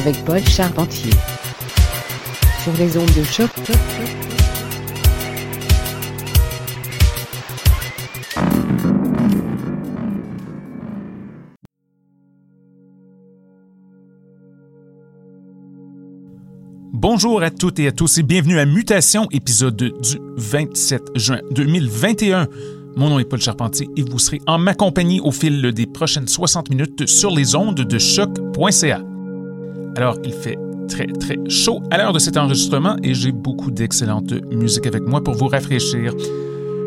avec Paul Charpentier sur les ondes de choc. Bonjour à toutes et à tous et bienvenue à Mutation, épisode du 27 juin 2021. Mon nom est Paul Charpentier et vous serez en ma compagnie au fil des prochaines 60 minutes sur les ondes de choc.ca. Alors, il fait très très chaud à l'heure de cet enregistrement et j'ai beaucoup d'excellente musique avec moi pour vous rafraîchir.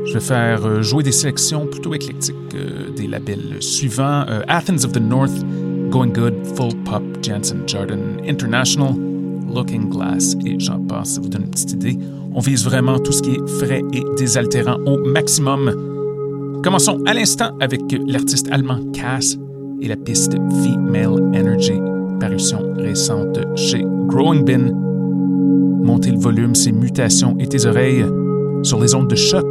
Je vais faire euh, jouer des sélections plutôt éclectiques euh, des labels suivants euh, Athens of the North, Going Good, Full Pop, Jansen Jordan International, Looking Glass et j'en passe, ça vous donne une petite idée. On vise vraiment tout ce qui est frais et désaltérant au maximum. Commençons à l'instant avec l'artiste allemand Cass et la piste Female Energy, récente chez Growing Bin. Montez le volume, ses mutations et tes oreilles sur les ondes de choc.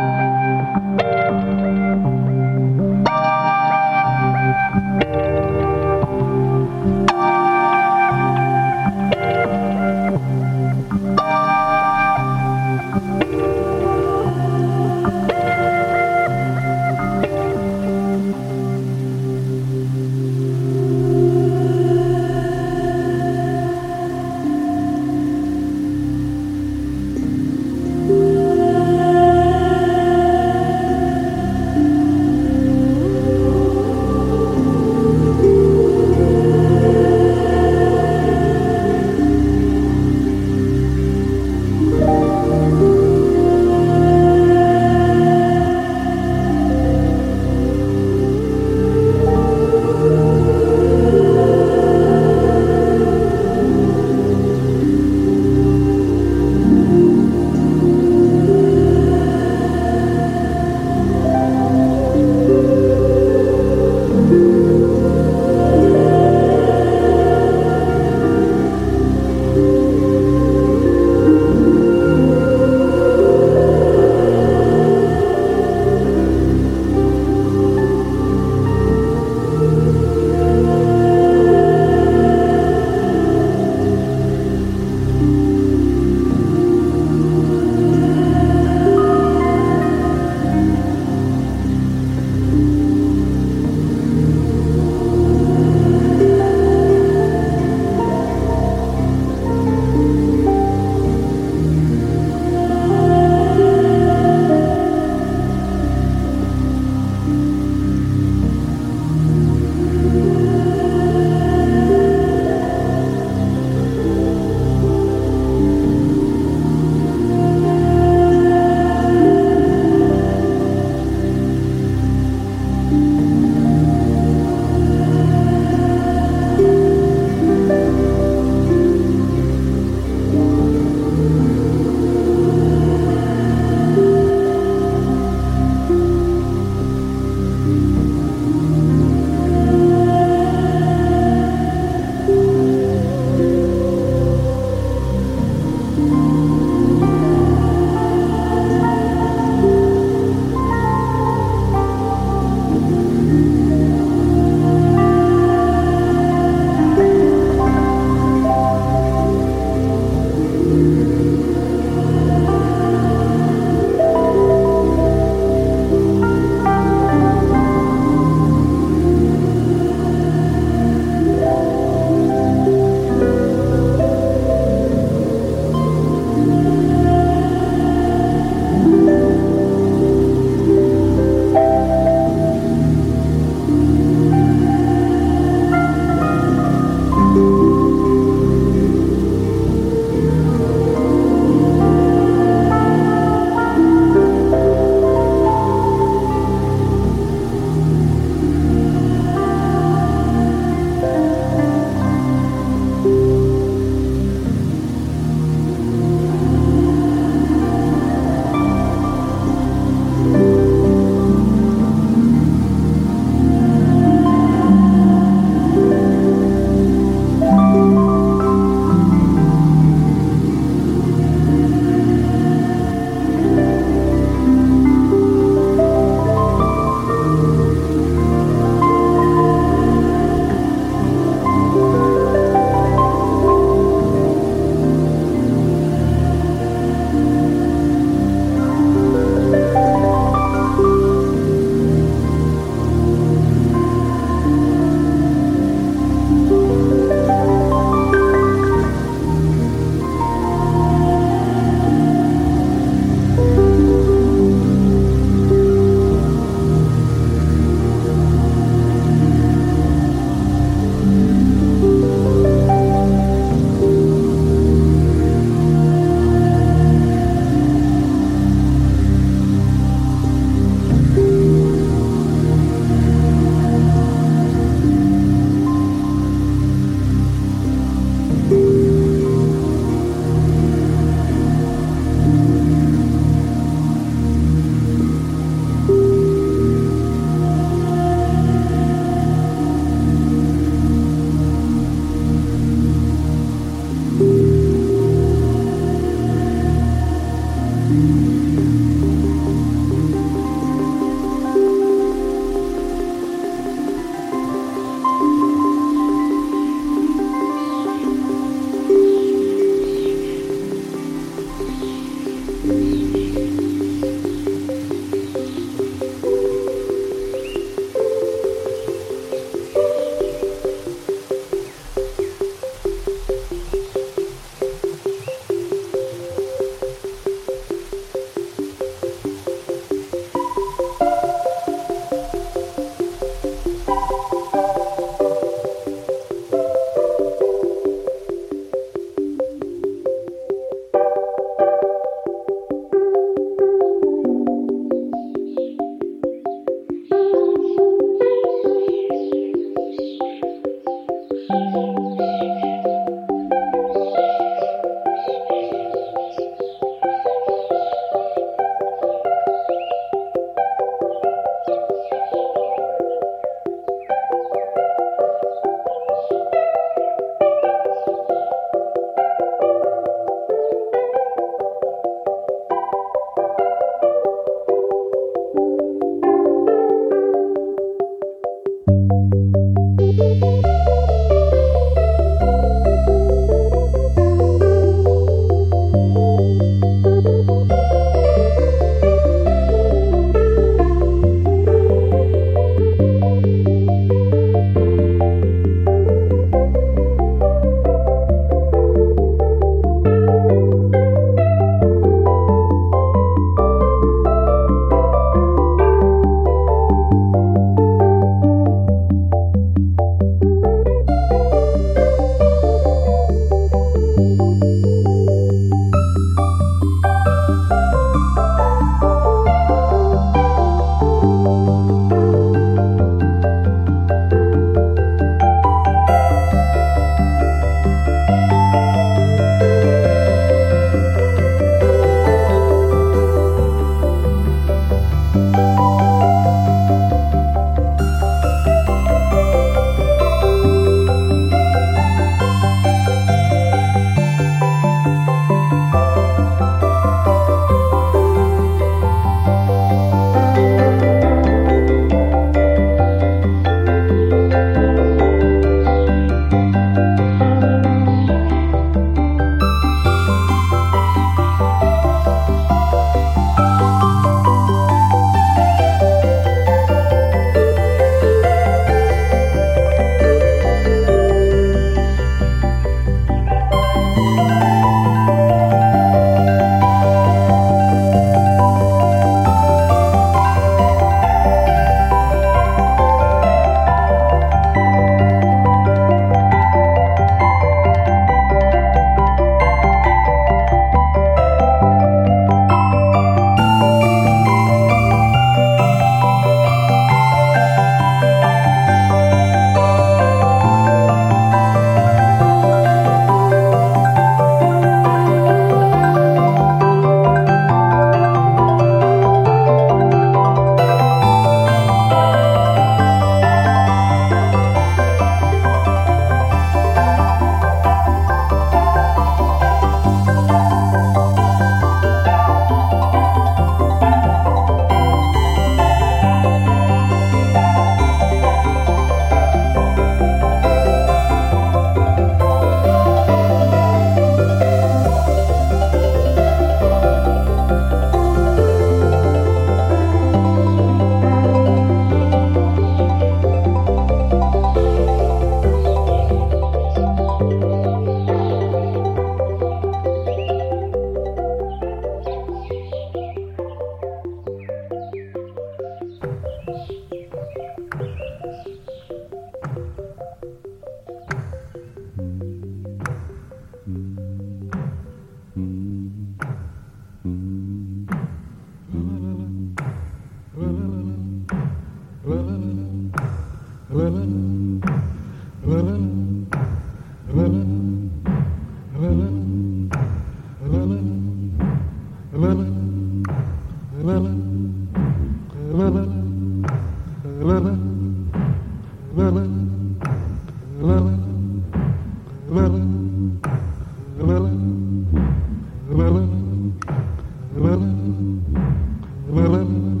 Thank you.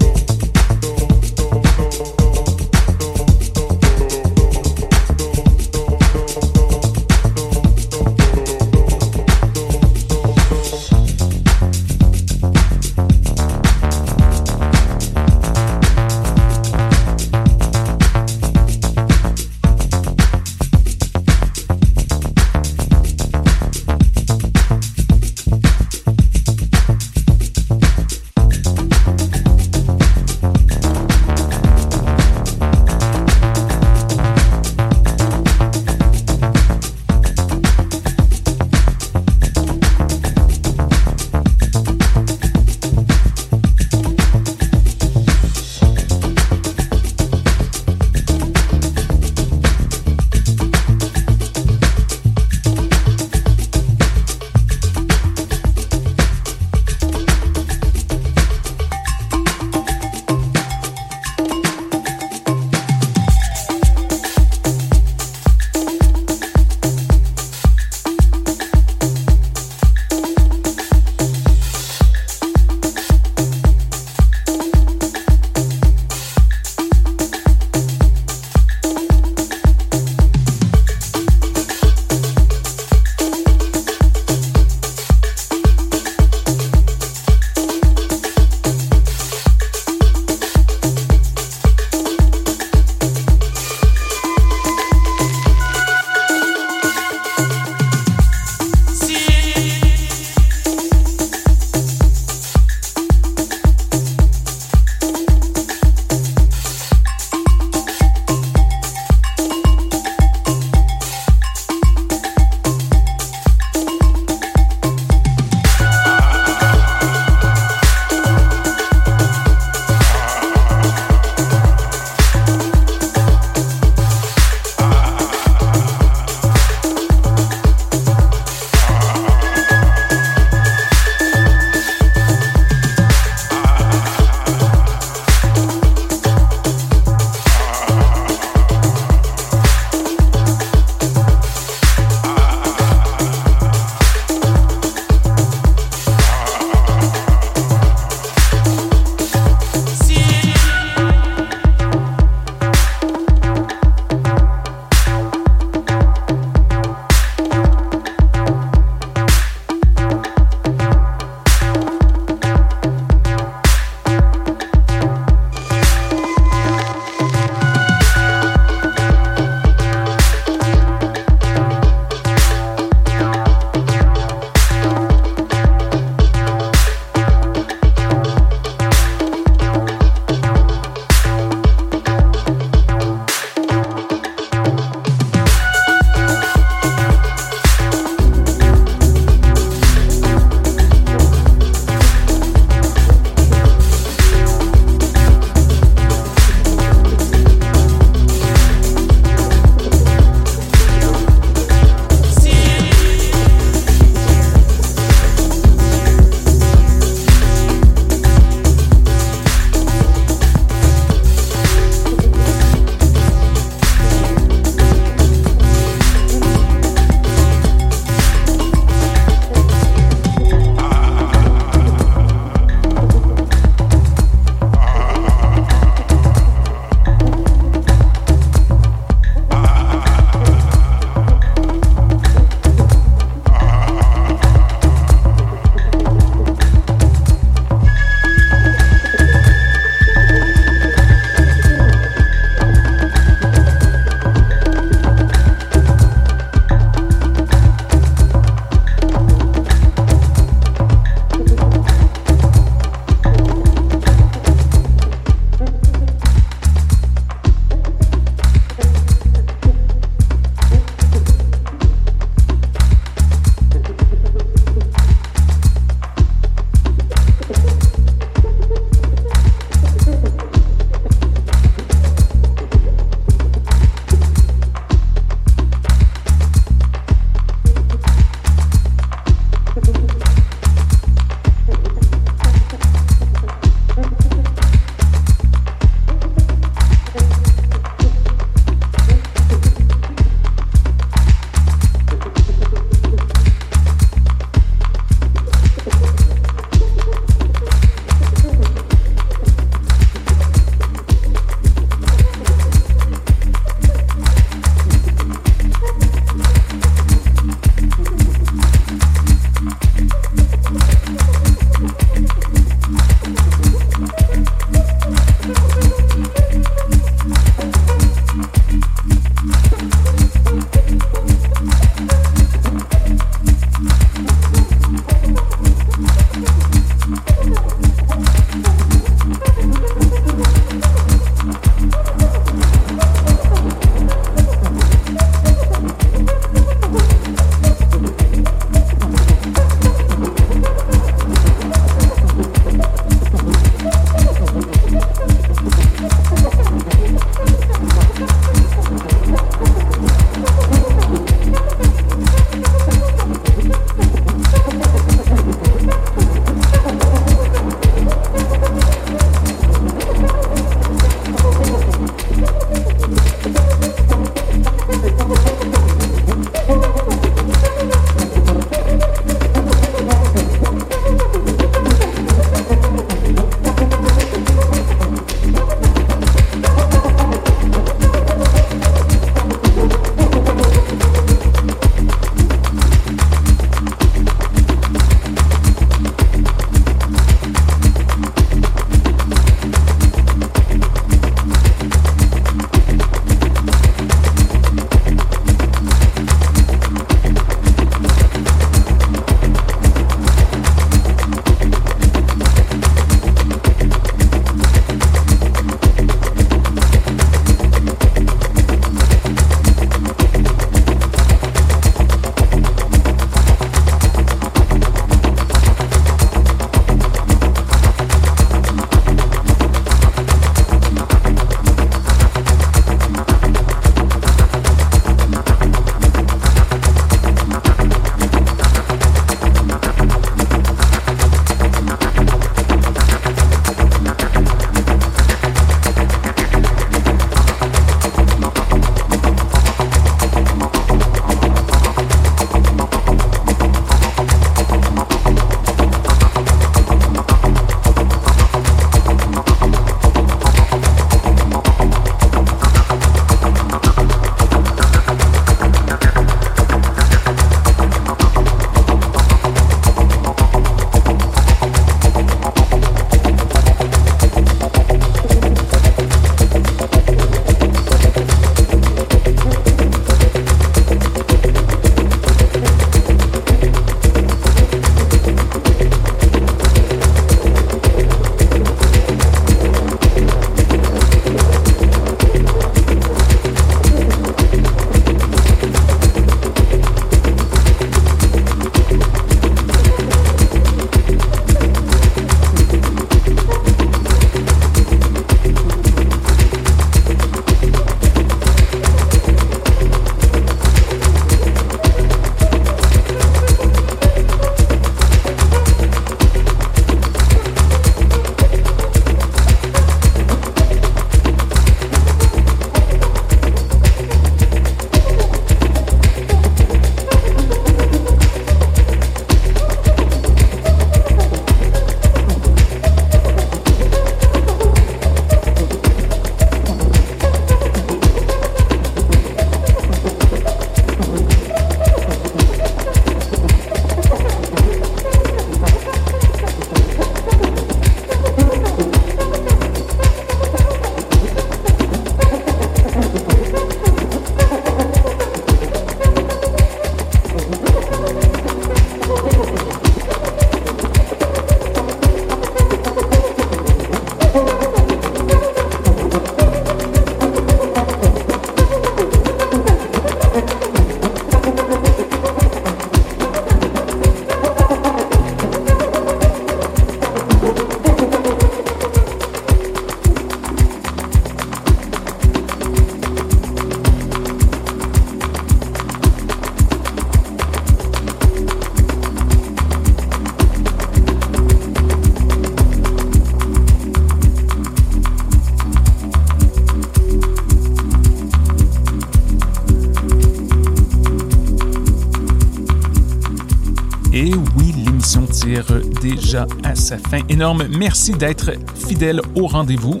À sa fin. Énorme merci d'être fidèle au rendez-vous.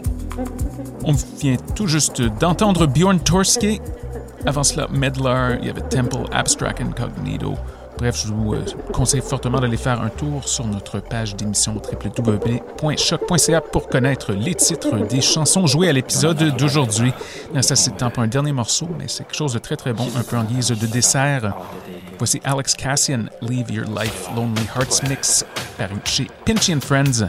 On vient tout juste d'entendre Bjorn Torske. Avant cela, Medlar, il y avait Temple, Abstract Incognito. Bref, je vous euh, conseille fortement d'aller faire un tour sur notre page d'émission www.choc.ca pour connaître les titres des chansons jouées à l'épisode d'aujourd'hui. Ça, c'est temps pour un dernier morceau, mais c'est quelque chose de très très bon, un peu en guise de dessert. Voici Alex Cassian, Leave Your Life Lonely Hearts Mix, chez Pinchy and Friends.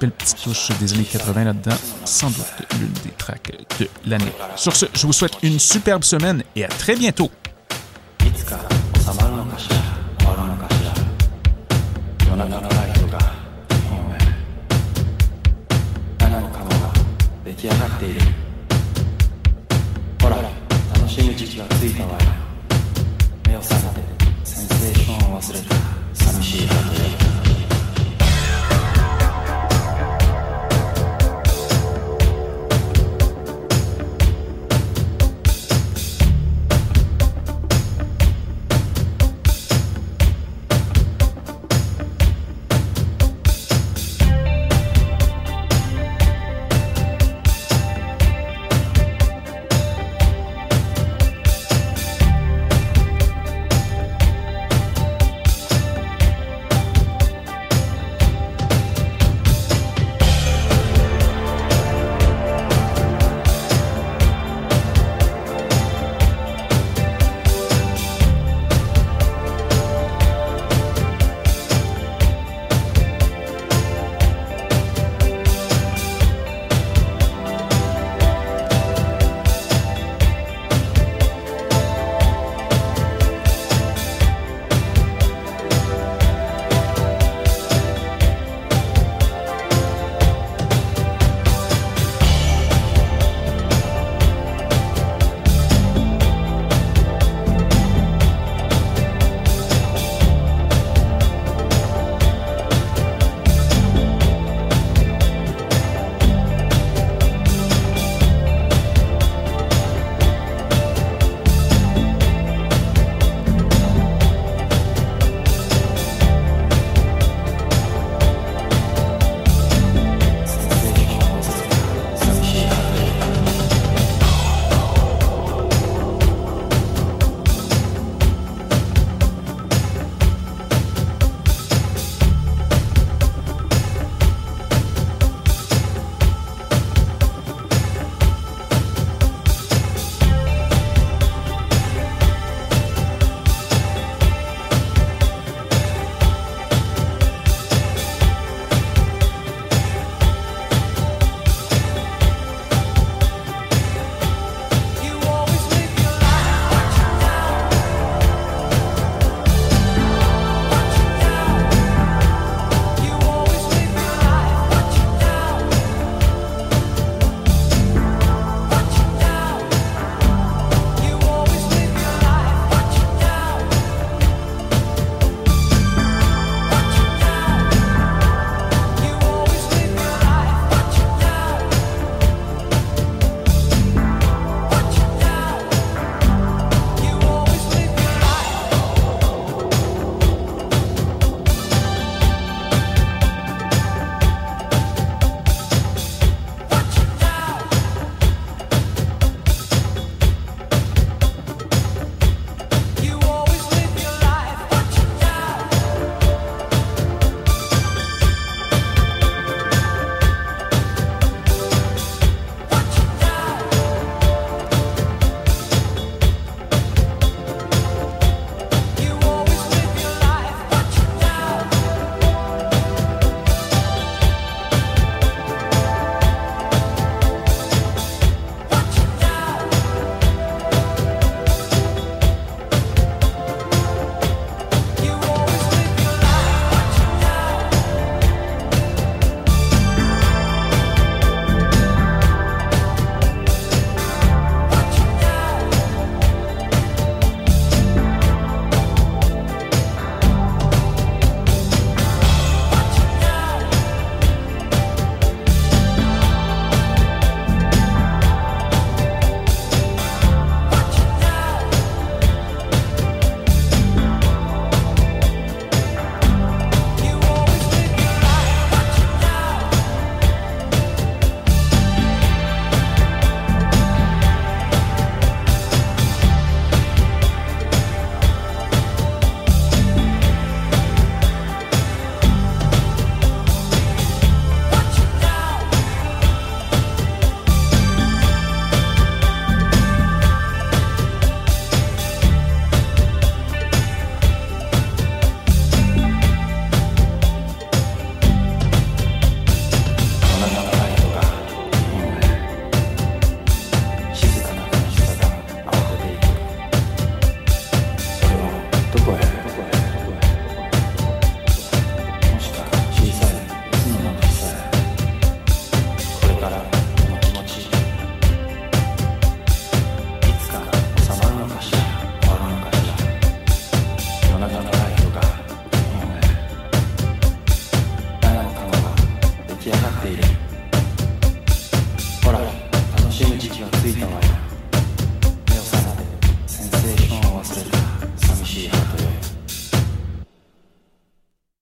Belle petite touche des années 80 là-dedans, sans doute l'une des tracks de l'année. Sur ce, je vous souhaite une superbe semaine et à très bientôt.